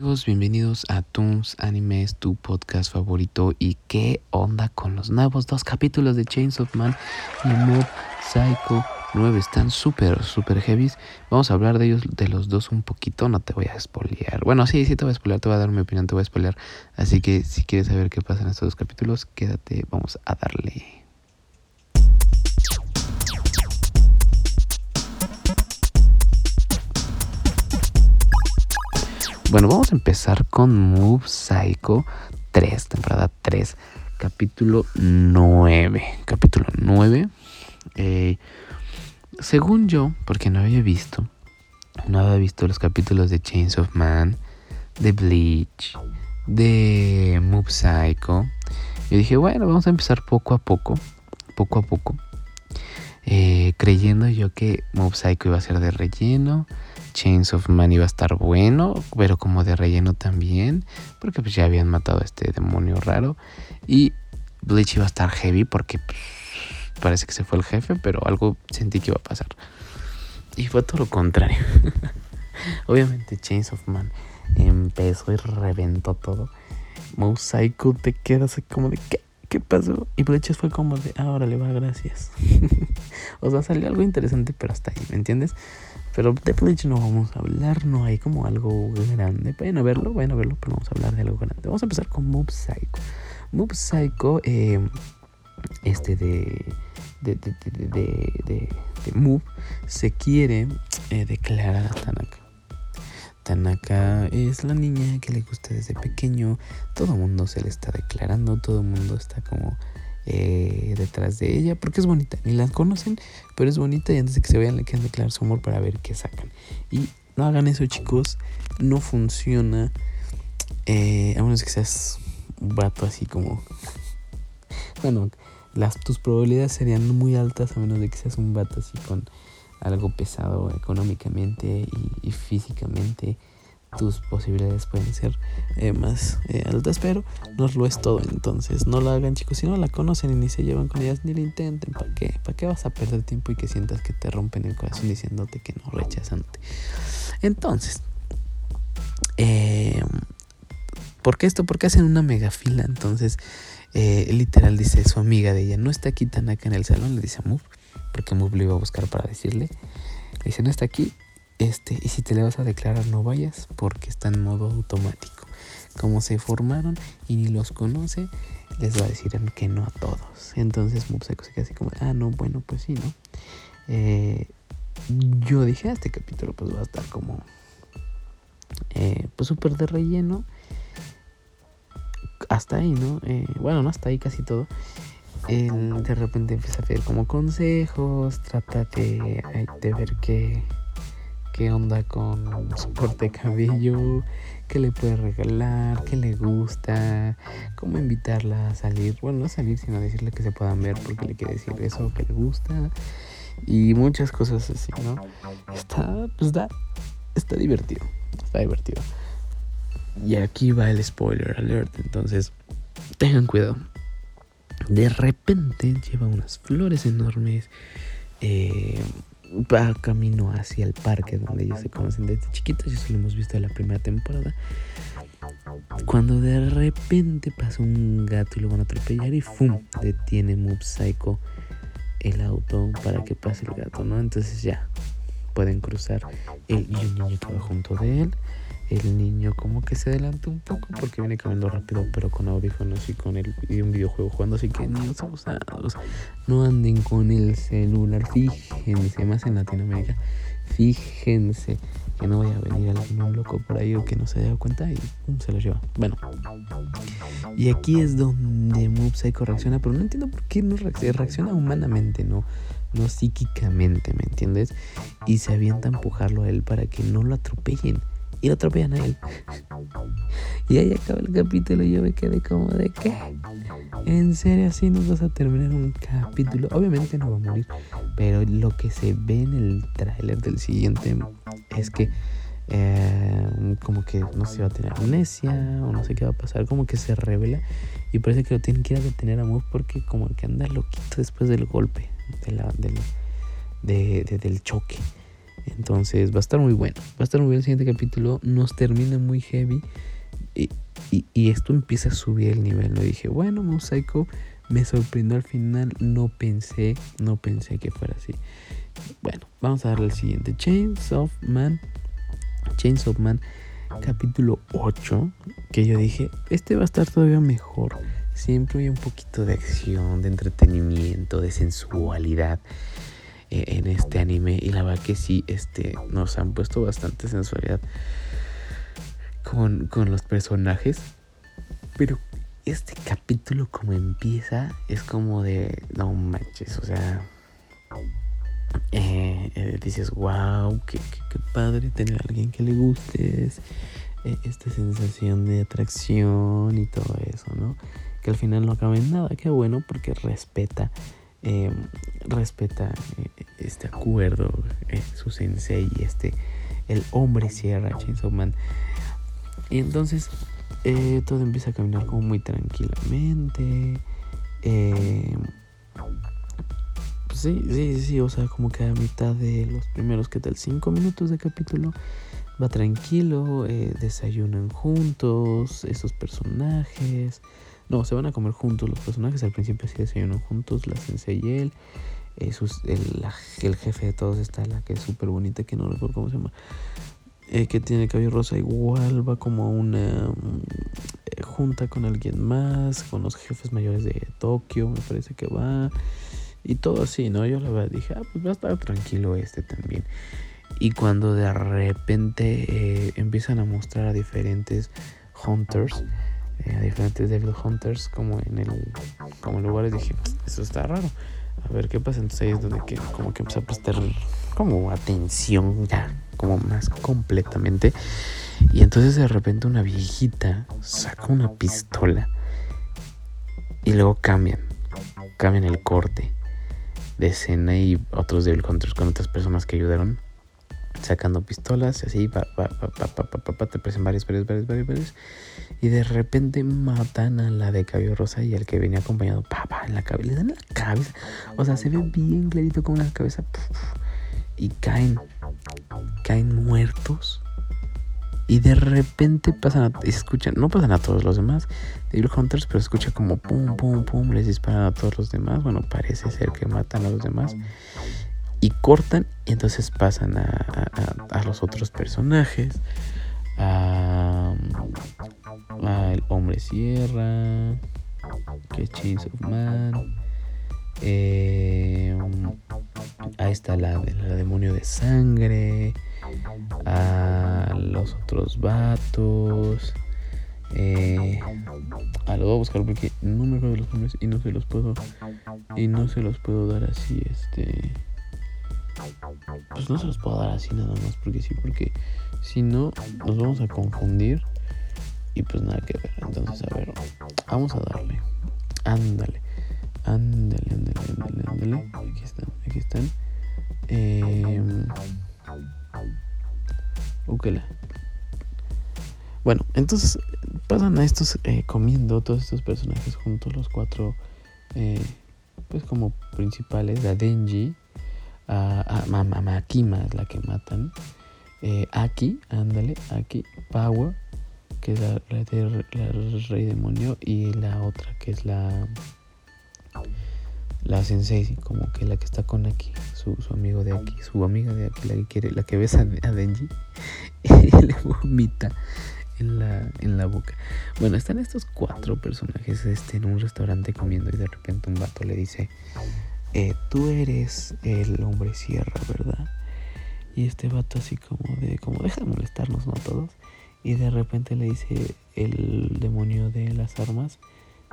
Amigos, bienvenidos a Toons Animes, tu podcast favorito. ¿Y qué onda con los nuevos dos capítulos de Chains of Man y Psycho 9? Están súper, súper heavies. Vamos a hablar de ellos, de los dos un poquito. No te voy a spoilear. Bueno, sí, sí te voy a spoilear, te voy a dar mi opinión, te voy a spoilear. Así que si quieres saber qué pasa en estos dos capítulos, quédate, vamos a darle. Bueno, vamos a empezar con Move Psycho 3, temporada 3, capítulo 9. Capítulo 9. Eh, según yo, porque no había visto, no había visto los capítulos de Chains of Man, de Bleach, de Move Psycho. Yo dije, bueno, vamos a empezar poco a poco, poco a poco. Eh, creyendo yo que Move Psycho iba a ser de relleno Chains of Man iba a estar bueno, pero como de relleno también, porque pues ya habían matado a este demonio raro. Y Bleach iba a estar heavy porque pues, parece que se fue el jefe, pero algo sentí que iba a pasar. Y fue todo lo contrario. Obviamente Chains of Man empezó y reventó todo. Mouse Psycho te quedas como de ¿qué? ¿Qué pasó? Y Bleach fue como de, ahora le va, gracias. o sea, salió algo interesante, pero hasta ahí, ¿me entiendes? Pero de Bleach no vamos a hablar, no hay como algo grande. Vayan a verlo, vayan a verlo, pero vamos a hablar de algo grande. Vamos a empezar con Mob Psycho. Mob Psycho, eh, este de de, de, de, de, de se quiere eh, declarar a Tanaka. Tanaka es la niña que le gusta desde pequeño. Todo el mundo se le está declarando, todo mundo está como eh, detrás de ella, porque es bonita. Ni la conocen, pero es bonita y antes de que se vayan le quieren declarar su amor para ver qué sacan. Y no hagan eso, chicos. No funciona. Eh, a menos que seas un vato así como... Bueno, las, tus probabilidades serían muy altas a menos de que seas un vato así con algo pesado económicamente y físicamente tus posibilidades pueden ser eh, más eh, altas, pero no lo es todo. Entonces, no lo hagan, chicos. Si no la conocen y ni se llevan con ellas, ni lo intenten. ¿Para qué? ¿Para qué vas a perder tiempo y que sientas que te rompen el corazón diciéndote que no, rechazándote? Entonces, eh, ¿por qué esto? Porque hacen una mega fila. Entonces, eh, literal dice su amiga de ella: No está aquí Tanaka en el salón. Le dice a Move, porque Move lo iba a buscar para decirle. Le dice: No está aquí este, y si te le vas a declarar, no vayas porque está en modo automático. Como se formaron y ni los conoce, les va a decir que no a todos. Entonces Mupseco se queda así como, ah, no, bueno, pues sí, ¿no? Eh, yo dije, ah, este capítulo pues va a estar como, eh, pues súper de relleno. Hasta ahí, ¿no? Eh, bueno, no hasta ahí casi todo. De repente empieza a pedir como consejos, trata de, de ver qué qué onda con su corte de cabello, qué le puede regalar, qué le gusta, cómo invitarla a salir, bueno, no salir, sino decirle que se puedan ver porque le quiere decir eso que le gusta y muchas cosas así, ¿no? Está, pues da, está divertido, está divertido. Y aquí va el spoiler alert, entonces tengan cuidado. De repente lleva unas flores enormes. Eh, va camino hacia el parque donde ellos se conocen desde chiquitos, eso lo hemos visto en la primera temporada. Cuando de repente pasa un gato y lo van a atropellar y ¡fum! detiene Mob Psycho el auto para que pase el gato, ¿no? Entonces ya pueden cruzar él y un niño junto de él el niño como que se adelanta un poco porque viene caminando rápido, pero con audífonos y con el y un videojuego jugando, así que niños abusados, no anden con el celular, fíjense, más en Latinoamérica, fíjense que no vaya a venir algún loco por ahí o que no se haya dado cuenta y se lo lleva. Bueno, y aquí es donde Mob Psycho reacciona, pero no entiendo por qué no reacciona, reacciona humanamente, no, no psíquicamente, ¿me entiendes? Y se avienta a empujarlo a él para que no lo atropellen y lo atropellan a él. Y ahí acaba el capítulo y yo me quedé como de que, en serio, así nos vas a terminar un capítulo. Obviamente no va a morir, pero lo que se ve en el tráiler del siguiente es que eh, como que no se va a tener amnesia o no sé qué va a pasar, como que se revela y parece que lo tienen que ir a detener a Moose porque como que anda loquito después del golpe, de la, del, del choque. Entonces va a estar muy bueno. Va a estar muy bien el siguiente capítulo. Nos termina muy heavy. Y, y, esto empieza a subir el nivel. Lo dije, bueno, Mosaico me sorprendió al final. No pensé, no pensé que fuera así. Bueno, vamos a darle el siguiente. Chains of Man. Chains of Man, capítulo 8. Que yo dije, este va a estar todavía mejor. Siempre hay un poquito de acción, de entretenimiento, de sensualidad en este anime. Y la verdad que sí, este, nos han puesto bastante sensualidad con, con los personajes. Pero este capítulo como empieza es como de, no manches, o sea, eh, eh, dices, wow, qué, padre tener a alguien que le guste, eh, esta sensación de atracción y todo eso, ¿no? Que al final no acaba en nada, qué bueno porque respeta, respeta este acuerdo, su sensei, este, el hombre Sierra, Chainsaw Man. Y entonces todo empieza a caminar como muy tranquilamente. Eh, sí, sí, sí, o sea, como que a mitad de los primeros, ¿qué tal? Cinco minutos de capítulo, va tranquilo, eh, desayunan juntos, esos personajes. No, se van a comer juntos los personajes, al principio sí desayunan juntos, la sensei y él. Eh, el, jefe de todos está la que es súper bonita, que no recuerdo cómo se llama. Eh, que tiene cabello rosa igual, va como una mm, junta con alguien más, con los jefes mayores de Tokio, me parece que va. Y todo así, ¿no? Yo la verdad dije, ah, pues va a estar tranquilo este también. Y cuando de repente eh, empiezan a mostrar a diferentes hunters, eh, a diferentes devil hunters, como en el como lugares, dije, eso está raro. A ver qué pasa. Entonces ahí es donde que, como que empieza a prestar como atención ya, como más completamente. Y entonces de repente una viejita saca una pistola y luego cambian, cambian el corte de escena y otros Devil Hunters con otras personas que ayudaron sacando pistolas así, pa, pa, pa, te presentan varios, varios, varios, varios, y de repente matan a la de cabello rosa y al que venía acompañado, papá, en la cabeza, le dan la cabeza, o sea, se ve bien clarito con la cabeza, y caen, caen muertos y de repente pasan a, escuchan, no pasan a todos los demás Devil Hunters, pero escucha como pum, pum, pum, les disparan a todos los demás. Bueno, parece ser que matan a los demás. Y cortan y entonces pasan a, a, los otros personajes. A, el hombre sierra, que Chains of Man. Eh, ahí está la, la demonio de sangre a los otros vatos. Eh, a lo voy a buscar porque no me acuerdo los nombres y no se los puedo y no se los puedo dar así este pues no se los puedo dar así nada más porque sí porque si no nos vamos a confundir y pues nada que ver. Entonces a ver vamos a darle. Ándale ándale ándale ándale ándale. Aquí están aquí están. Eh, bueno, entonces pasan a estos eh, comiendo todos estos personajes juntos, los cuatro, eh, pues como principales, a Denji, a, a, Makima es la que matan, eh, Aki, ándale, Aki, Power, que es la, rey demonio, y la otra que es la la sensei, como que la que está con Aki, su, amigo de Aki, su amiga de Aki, la que quiere, la que besa a Denji y le vomita en la, en la boca. Bueno, están estos cuatro personajes este, en un restaurante comiendo y de repente un vato le dice, eh, tú eres el hombre sierra, ¿verdad? Y este vato así como de, como deja de molestarnos, ¿no? Todos. Y de repente le dice el demonio de las armas,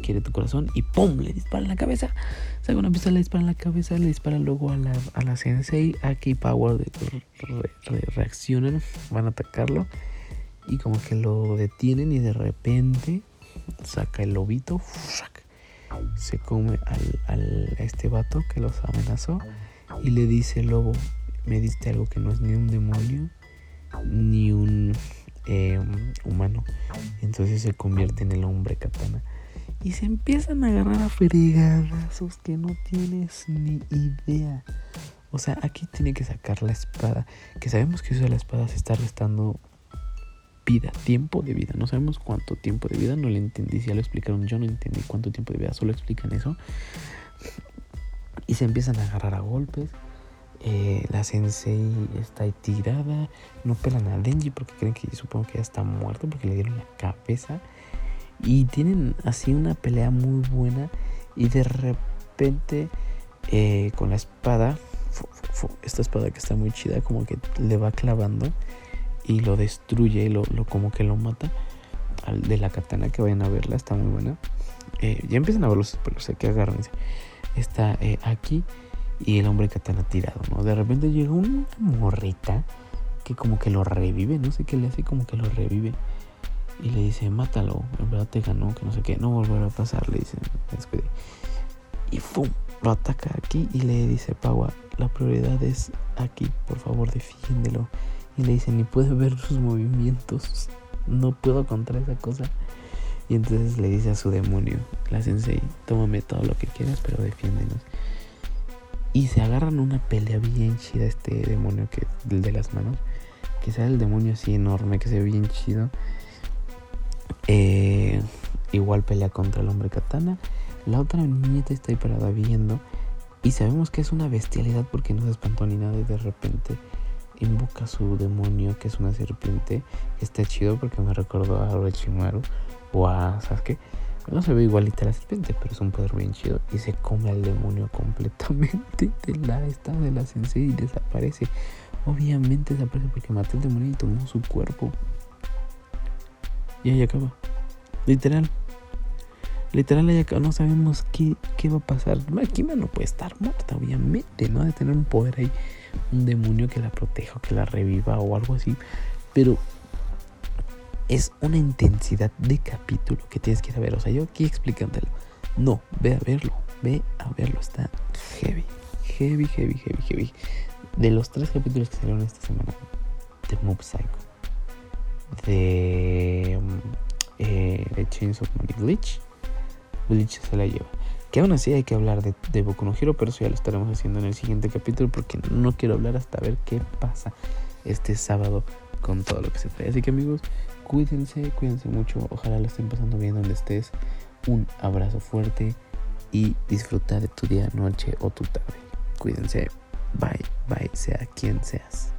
quiere tu corazón y ¡pum! Le dispara en la cabeza. Saca una pistola, le dispara en la cabeza, le dispara luego a la, a la sensei. Aquí Power reaccionan, van a atacarlo y como que lo detienen y de repente saca el lobito, se come al, a este vato que los amenazó y le dice lobo, me diste algo que no es ni un demonio ni un eh, humano. Entonces se convierte en el hombre katana. Y se empiezan a agarrar a fregadazos que no tienes ni idea. O sea, aquí tiene que sacar la espada. Que sabemos que usa la espada se está restando vida, tiempo de vida. No sabemos cuánto tiempo de vida, no le entendí. Si ya lo explicaron, yo no entendí cuánto tiempo de vida, solo explican eso. Y se empiezan a agarrar a golpes. Eh, la sensei está ahí tirada. No pelan a Denji porque creen que supongo que ya está muerto porque le dieron la cabeza. Y tienen así una pelea muy buena. Y de repente, eh, con la espada, esta espada que está muy chida, como que le va clavando y lo destruye, lo, lo como que lo mata. De la katana, que vayan a verla, está muy buena. Eh, ya empiezan a ver los pelos, que agarran. Está eh, aquí y el hombre katana tirado, ¿no? De repente llega una morrita que como que lo revive, no sé qué le hace, como que lo revive. Y le dice, mátalo, en verdad te ganó, que no sé qué, no volverá a pasar, le dice, Y ¡fum! Lo ataca aquí y le dice, Paua, la prioridad es aquí, por favor defiéndelo. Le dice, ni puede ver sus movimientos, no puedo contra esa cosa. Y entonces le dice a su demonio, la sensei, tómame todo lo que quieras, pero defiéndenos. Y se agarran una pelea bien chida este demonio que el de las manos. Que sea el demonio así enorme, que se ve bien chido. Eh, igual pelea contra el hombre katana. La otra niñita está ahí parada viendo. Y sabemos que es una bestialidad porque no se espantó ni nada y de repente invoca su demonio que es una serpiente. Está chido porque me recordó a Orochimaru o a Sasuke. No se ve igualita la serpiente, pero es un poder bien chido. Y se come al demonio completamente de la esta de la sensei y desaparece. Obviamente desaparece porque mató al demonio y tomó su cuerpo. Y ahí acaba. Literal. Literal ahí acaba. No sabemos qué, qué va a pasar. Kima no puede estar muerta, obviamente. No de tener un poder ahí. Un demonio que la proteja o que la reviva o algo así. Pero es una intensidad de capítulo que tienes que ir a ver. O sea, yo aquí explicándolo. No, ve a verlo. Ve a verlo. Está heavy. Heavy, heavy, heavy, heavy. De los tres capítulos que salieron esta semana. De Mob Psycho. De, eh, de Chains of Money Bleach. Bleach se la lleva. Que aún así hay que hablar de, de Boku no Hero, pero eso ya lo estaremos haciendo en el siguiente capítulo porque no quiero hablar hasta ver qué pasa este sábado con todo lo que se trae. Así que amigos, cuídense, cuídense mucho. Ojalá lo estén pasando bien donde estés. Un abrazo fuerte y disfruta de tu día, noche o tu tarde. Cuídense. Bye, bye, sea quien seas.